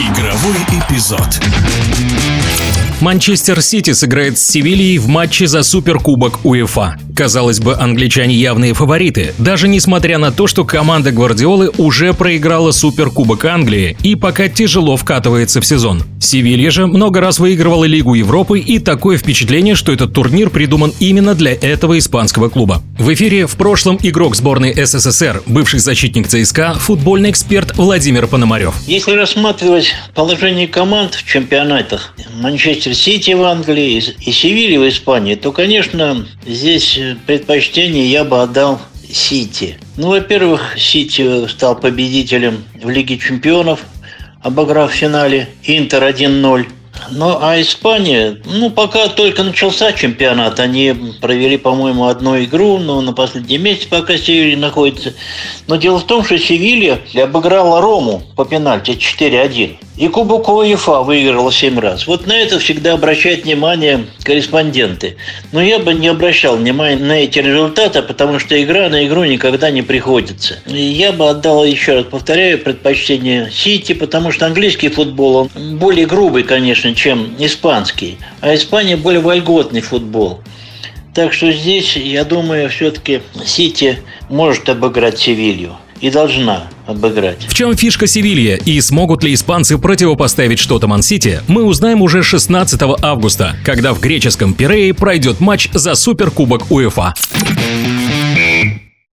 Игровой эпизод. Манчестер Сити сыграет с Севильей в матче за Суперкубок УЕФА. Казалось бы, англичане явные фавориты, даже несмотря на то, что команда Гвардиолы уже проиграла Суперкубок Англии и пока тяжело вкатывается в сезон. Севилья же много раз выигрывала Лигу Европы и такое впечатление, что этот турнир придуман именно для этого испанского клуба. В эфире в прошлом игрок сборной СССР, бывший защитник ЦСКА, футбольный эксперт Владимир Пономарев. Если рассматривать положение команд в чемпионатах Манчестер Сити в Англии и Севилья в Испании, то, конечно, здесь предпочтение я бы отдал Сити. Ну, во-первых, Сити стал победителем в Лиге чемпионов, обыграв в финале Интер 1-0. Ну, а Испания, ну, пока только начался чемпионат, они провели, по-моему, одну игру, но на последнем месте пока Севилья находится. Но дело в том, что Севилья обыграла Рому по пенальти 4-1. И Кубок УЕФА выиграла 7 раз. Вот на это всегда обращают внимание корреспонденты. Но я бы не обращал внимания на эти результаты, потому что игра на игру никогда не приходится. И я бы отдал, еще раз повторяю, предпочтение Сити, потому что английский футбол, он более грубый, конечно, чем испанский. А Испания более вольготный футбол. Так что здесь, я думаю, все-таки Сити может обыграть Севилью и должна обыграть. В чем фишка Севилья и смогут ли испанцы противопоставить что-то Ман-Сити, мы узнаем уже 16 августа, когда в греческом Пирее пройдет матч за Суперкубок УЕФА.